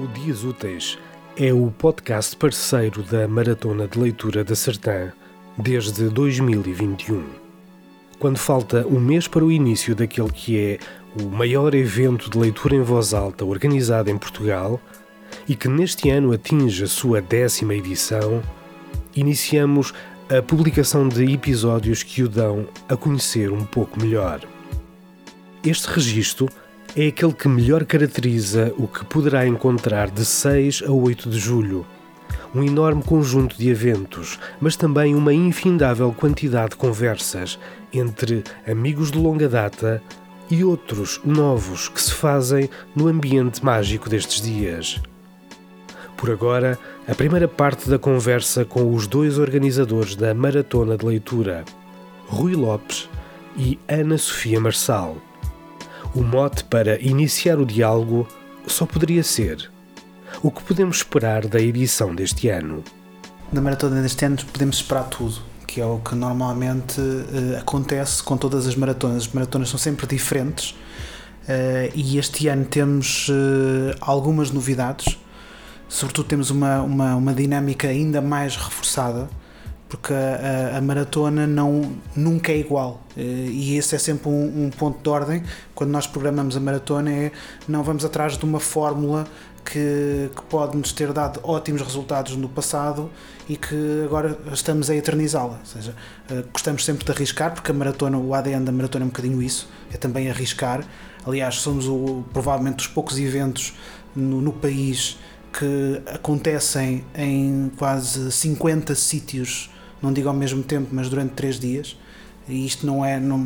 O Dias Úteis é o podcast parceiro da Maratona de Leitura da Sertã desde 2021. Quando falta um mês para o início daquele que é o maior evento de leitura em voz alta organizado em Portugal e que neste ano atinge a sua décima edição, iniciamos a publicação de episódios que o dão a conhecer um pouco melhor. Este registro é aquele que melhor caracteriza o que poderá encontrar de 6 a 8 de julho. Um enorme conjunto de eventos, mas também uma infindável quantidade de conversas entre amigos de longa data e outros novos que se fazem no ambiente mágico destes dias. Por agora, a primeira parte da conversa com os dois organizadores da Maratona de Leitura, Rui Lopes e Ana Sofia Marçal. O mote para iniciar o diálogo só poderia ser: o que podemos esperar da edição deste ano? Na maratona deste ano podemos esperar tudo, que é o que normalmente uh, acontece com todas as maratonas. As maratonas são sempre diferentes uh, e este ano temos uh, algumas novidades. Sobretudo, temos uma, uma, uma dinâmica ainda mais reforçada porque a, a, a, maratona não, nunca é igual. E esse é sempre um, um, ponto de ordem. Quando nós programamos a maratona é não vamos atrás de uma fórmula que, que pode nos ter dado ótimos resultados no passado e que agora estamos a eternizá-la, ou seja, gostamos sempre de arriscar porque a maratona, o ADN da maratona é um bocadinho isso, é também arriscar. Aliás somos o, provavelmente os poucos eventos no, no país que acontecem em quase 50 sítios não digo ao mesmo tempo, mas durante três dias. E isto não é, não,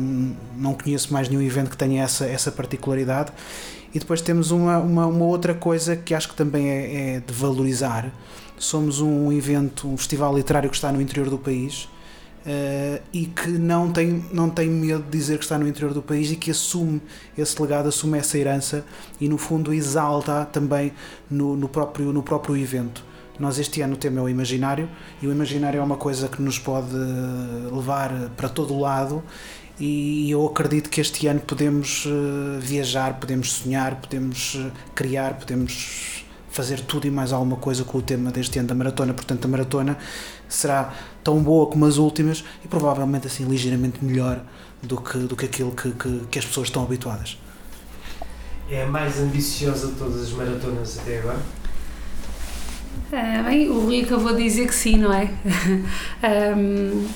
não conheço mais nenhum evento que tenha essa, essa particularidade. E depois temos uma, uma, uma outra coisa que acho que também é, é, de valorizar. Somos um evento, um festival literário que está no interior do país uh, e que não tem, não tem medo de dizer que está no interior do país e que assume esse legado, assume essa herança e no fundo exalta também no, no, próprio, no próprio evento. Nós este ano o tema é o imaginário e o imaginário é uma coisa que nos pode levar para todo o lado e eu acredito que este ano podemos eh, viajar, podemos sonhar, podemos eh, criar, podemos fazer tudo e mais alguma coisa com o tema deste ano da maratona. Portanto, a maratona será tão boa como as últimas e provavelmente assim ligeiramente melhor do que, do que aquilo que, que, que as pessoas estão habituadas. É a mais ambiciosa de todas as maratonas até agora? Uh, bem, o Rui acabou de dizer que sim, não é? um,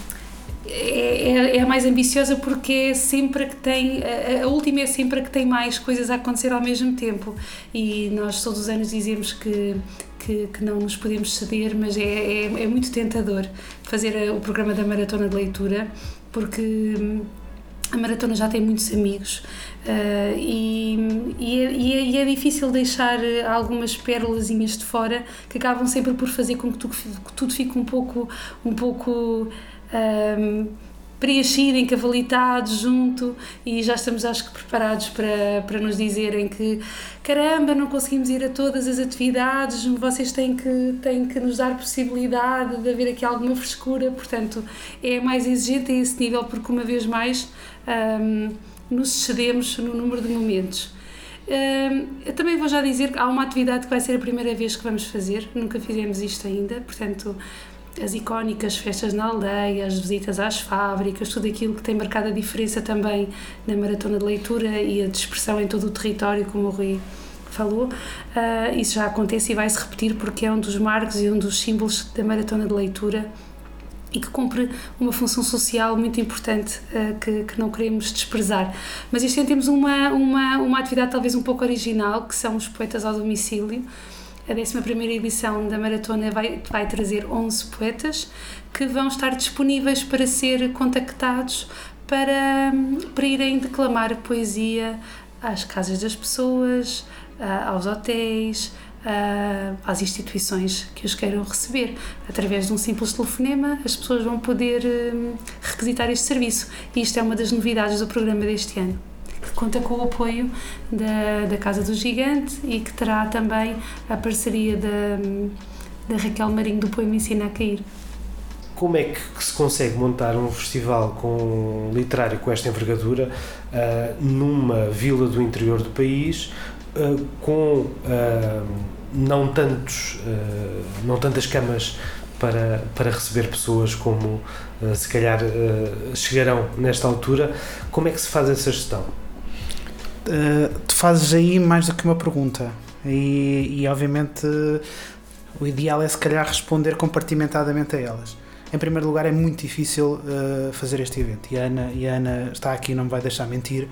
é, é, é, a mais ambiciosa porque é sempre que tem, a, última é sempre que tem mais coisas a acontecer ao mesmo tempo e nós todos os anos dizemos que, que, que não nos podemos ceder, mas é, é, é muito tentador fazer o programa da Maratona de Leitura porque hum, a maratona já tem muitos amigos uh, e, é, e, é, e, é, difícil deixar algumas pérolazinhas de fora que acabam sempre por fazer com que, tu, que tudo fique um pouco um pouco um, preenchido, encavalitado junto e já estamos acho que preparados para, para nos dizerem que caramba, não conseguimos ir a todas as atividades, vocês têm que, têm que nos dar possibilidade de haver aqui alguma frescura, portanto é mais exigente a esse nível porque uma vez mais um, nos excedemos no número de momentos. Um, eu também vou já dizer que há uma atividade que vai ser a primeira vez que vamos fazer, nunca fizemos isto ainda, portanto, as icónicas festas na aldeia, as visitas às fábricas, tudo aquilo que tem marcado a diferença também na maratona de leitura e a dispersão em todo o território, como o Rui falou, uh, isso já acontece e vai se repetir porque é um dos marcos e um dos símbolos da maratona de leitura e que cumpre uma função social muito importante uh, que, que, não queremos desprezar. Mas ano temos uma, uma, uma atividade talvez um pouco original, que são os poetas ao domicílio. A 11 edição da maratona vai, vai trazer 11 poetas que vão estar disponíveis para ser contactados para, para irem declamar poesia às casas das pessoas, aos hotéis, às instituições que os queiram receber. Através de um simples telefonema, as pessoas vão poder uh, requisitar este serviço. E isto é uma das novidades do programa deste ano conta com o apoio da, da Casa do Gigante e que terá também a parceria da, da Raquel Marinho do Poema Ensina a Cair. Como é que se consegue montar um festival com literário com esta envergadura uh, numa vila do interior do país, uh, com uh, não, tantos, não tantas camas para, para receber pessoas como se calhar chegarão nesta altura. Como é que se faz essa gestão? Tu fazes aí mais do que uma pergunta. E, e obviamente o ideal é se calhar responder compartimentadamente a elas. Em primeiro lugar, é muito difícil uh, fazer este evento. E a, Ana, e a Ana está aqui, não me vai deixar mentir.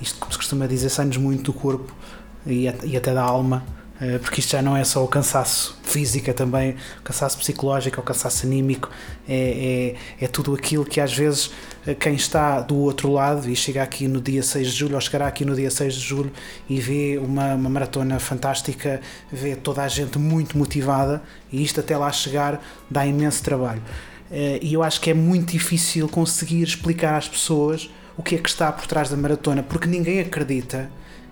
Isto, como se costuma dizer, sai-nos muito do corpo e, e até da alma eh, porque isto já não é só o cansaço físico, é também o cansaço psicológico, o cansaço anímico, é, é, é, tudo aquilo que às vezes eh, quem está do outro lado e chega aqui no dia 6 de julho ou chegará aqui no dia 6 de julho e vê uma, uma maratona fantástica, vê toda a gente muito motivada e isto até lá chegar dá imenso trabalho. Eh, e eu acho que é muito difícil conseguir explicar às pessoas o que é que está por trás da maratona, porque ninguém acredita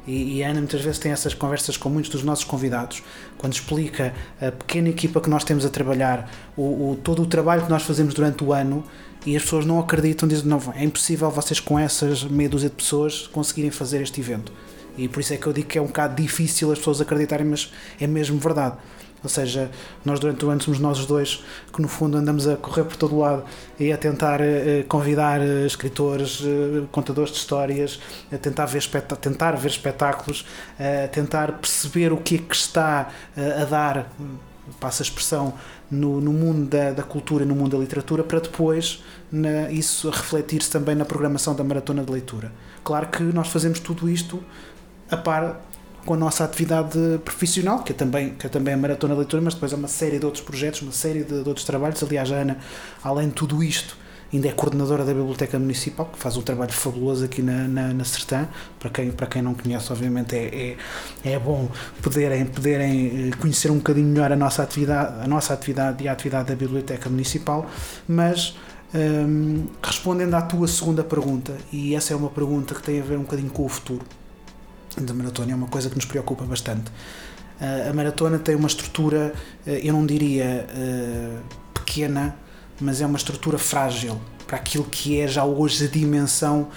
e, e, a Ana muitas vezes tem essas conversas com muitos dos nossos convidados, quando explica a pequena equipa que nós temos a trabalhar, o, o todo o trabalho que nós fazemos durante o ano, e as pessoas não acreditam, dizem, não, é impossível vocês com essas meia dúzia de pessoas conseguirem fazer este evento. E por isso é que eu digo que é um bocado difícil as pessoas acreditarem, mas é mesmo verdade. Ou seja, nós durante o ano somos nós os dois que no fundo andamos a correr por todo lado e a tentar uh, convidar uh, escritores, contadores de histórias, a tentar ver, a tentar ver espetáculos, a tentar perceber o que é que está a dar, passa a expressão, no, no mundo da, da, cultura e no mundo da literatura, para depois na, isso refletir-se também na programação da maratona de leitura. Claro que nós fazemos tudo isto a par com a nossa atividade profissional, que é também, que é também a Maratona de Leitura, mas depois há uma série de outros projetos, uma série de, de outros trabalhos. Aliás, a Ana, além de tudo isto, ainda é coordenadora da Biblioteca Municipal, que faz um trabalho fabuloso aqui na, na, na Sertã. Para quem, para quem não conhece, obviamente, é, é, é bom poderem, poderem eh, conhecer um bocadinho melhor a nossa atividade, a nossa atividade e a atividade da Biblioteca Municipal, mas. Hum, respondendo à tua segunda pergunta, e essa é uma pergunta que tem a ver um bocadinho com o futuro, da maratona é uma coisa que nos preocupa bastante. Uh, a maratona tem uma estrutura, uh, eu não diria uh, pequena, mas é uma estrutura frágil para aquilo que é já hoje a dimensão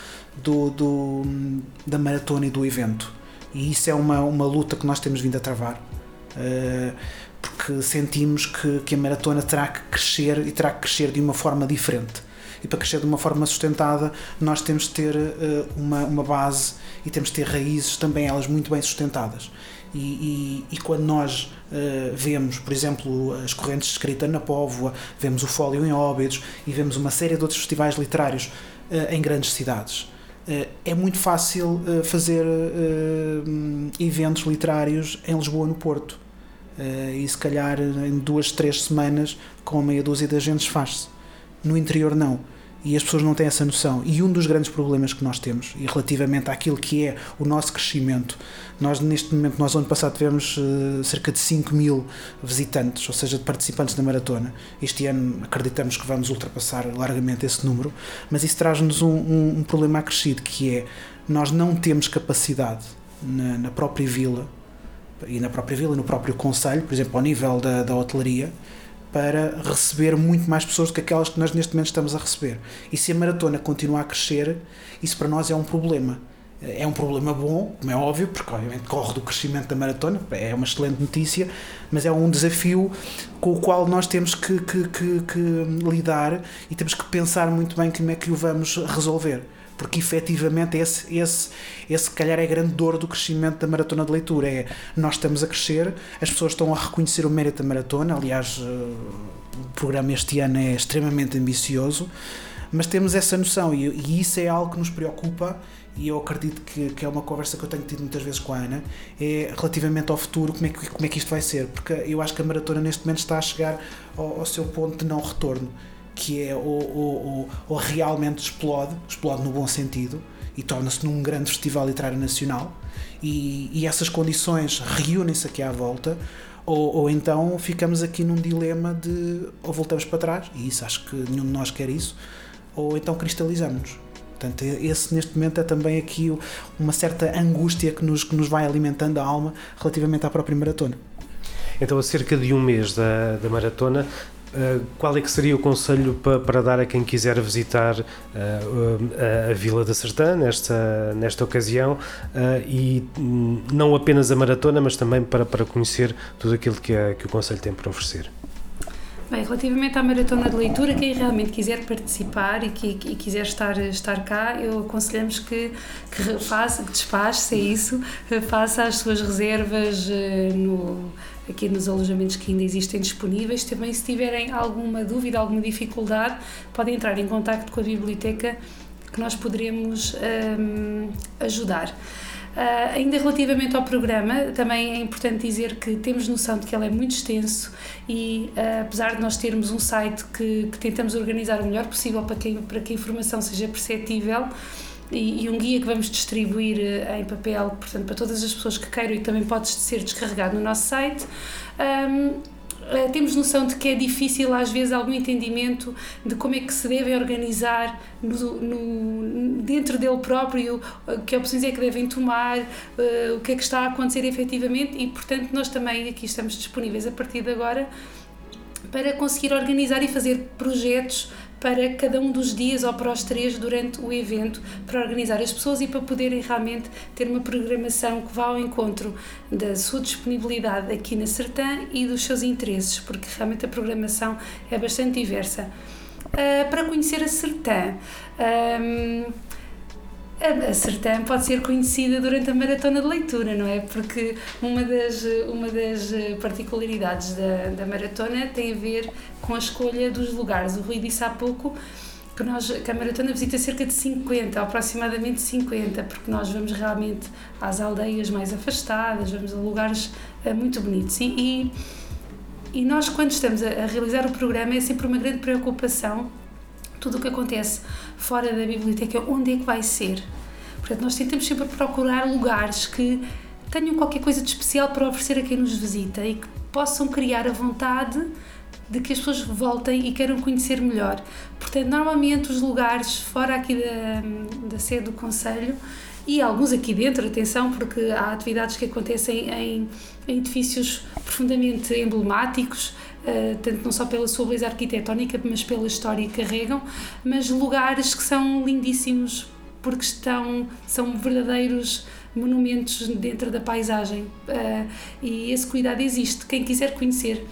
do, do, da maratona e do evento. E isso é uma, uma luta que nós temos vindo a travar, porque sentimos que, que a maratona terá que crescer e terá que crescer de uma forma diferente e para crescer de uma forma sustentada nós temos de ter uh, uma, uma base e temos de ter raízes também elas muito bem sustentadas. E, e, e quando nós uh, vemos, por exemplo, as correntes de escrita na Póvoa, vemos o Fólio em Óbidos e vemos uma série de outros festivais literários uh, em grandes cidades, é muito fácil fazer eventos literários em Lisboa, no Porto. e se calhar em duas, três semanas, com meia dúzia de agentes, faz-se. No interior, não. E as pessoas não têm essa noção. E um dos grandes problemas que nós temos, e relativamente àquilo que é o nosso crescimento, nós neste momento, nós ano passado tivemos uh, cerca de 5 mil visitantes, ou seja, de participantes da maratona. Este ano acreditamos que vamos ultrapassar largamente esse número, mas isso traz-nos um, um, um, problema acrescido, que é nós não temos capacidade na, na própria vila, e na própria vila no próprio conselho, por exemplo, ao nível da, da hotelaria, para receber muito mais pessoas do que aquelas que nós neste momento estamos a receber. E se a maratona continuar a crescer, isso para nós é um problema. É um problema bom, como é óbvio, porque obviamente corre do crescimento da maratona, é uma excelente notícia, mas é um desafio com o qual nós temos que, que, que, que lidar e temos que pensar muito bem como é que o vamos resolver porque efetivamente esse, esse, esse calhar é a grande dor do crescimento da maratona de leitura. É nós estamos a crescer, as pessoas estão a reconhecer o mérito da maratona. Aliás, eh, o programa este ano é extremamente ambicioso, mas temos essa noção e, e isso é algo que nos preocupa. E eu acredito que, que é uma conversa que eu tenho tido muitas vezes com a Ana, é relativamente ao futuro, como é que, como é que isto vai ser, porque eu acho que a maratona neste momento está a chegar ao, ao seu ponto de não retorno que é ou, realmente explode, explode no bom sentido e torna-se num grande festival literário nacional e, e essas condições reúnem-se aqui à volta ou, ou, então ficamos aqui num dilema de ou voltamos para trás e isso acho que nenhum de nós quer isso ou então cristalizamos Portanto, esse neste momento é também aqui uma certa angústia que nos, que nos vai alimentando a alma relativamente à própria maratona. Então, a cerca de um mês da, da maratona, Uh, qual é que seria o conselho para, para dar a quem quiser visitar uh, uh, a Vila da Sertã nesta, nesta ocasião e um, não apenas a maratona, mas também para, para conhecer tudo aquilo que, que o Conselho tem para oferecer? Bem, relativamente à maratona de leitura, quem realmente quiser participar e, que, e quiser estar, estar cá, eu aconselhamos que, que faça, que despache-se, é isso, faça as suas reservas no aqui nos alojamentos que ainda existem disponíveis. Também, se tiverem alguma dúvida, alguma dificuldade, podem entrar em contato com a biblioteca que nós poderemos um, ajudar. Uh, ainda relativamente ao programa, também é importante dizer que temos noção de que ele é muito extenso e, uh, apesar de nós termos um site que, que, tentamos organizar o melhor possível para que, para que a informação seja perceptível, e, e, um guia que vamos distribuir uh, em papel, portanto, para todas as pessoas que queiram e também pode ser descarregado no nosso site. Um, eh, temos noção de que é difícil às vezes algum entendimento de como é que se deve organizar no, no, dentro dele próprio, eh, que opções é que devem tomar, uh, o que é que está a acontecer efetivamente e portanto nós também aqui estamos disponíveis a partir de agora para conseguir organizar e fazer projetos para cada um dos dias ou para os três durante o evento, para organizar as pessoas e para poderem realmente ter uma programação que vá ao encontro da sua disponibilidade aqui na Sertã e dos seus interesses, porque realmente a programação é bastante diversa. Uh, para conhecer a Sertã, um, a Sertã pode ser conhecida durante a maratona de leitura, não é? Porque uma das, uma das particularidades da, da maratona tem a ver com a escolha dos lugares. O Rui disse há pouco que, nós, que a maratona visita cerca de 50, aproximadamente 50, porque nós vamos realmente às aldeias mais afastadas, vamos a lugares uh, muito bonitos. E, e, e, nós, quando estamos a, a realizar o programa, é sempre uma grande preocupação tudo o que acontece fora da biblioteca, onde é que vai ser? Portanto, nós tentamos sempre procurar lugares que tenham qualquer coisa de especial para oferecer a quem nos visita e que possam criar a vontade de que as pessoas voltem e queiram conhecer melhor. Portanto, normalmente os lugares fora aqui da, da sede do Conselho e alguns aqui dentro, atenção, porque há atividades que acontecem em, em edifícios profundamente emblemáticos, tanto não só pela sua beleza arquitetónica, mas pela história que carregam, mas lugares que são lindíssimos porque estão, são verdadeiros monumentos dentro da paisagem uh, e esse cuidado existe. Quem quiser conhecer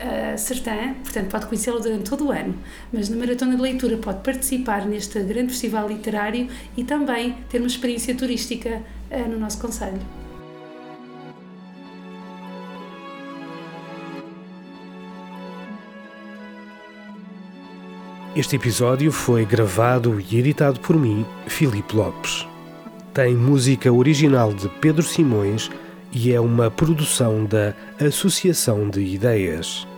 a Sertã, portanto pode conhecê-la durante todo o ano, mas na Maratona de Leitura pode participar neste grande festival literário e também ter uma experiência turística uh, no nosso Conselho. Este episódio foi gravado e editado por mim, Filipe Lopes. Tem música original de Pedro Simões e é uma produção da Associação de Ideias.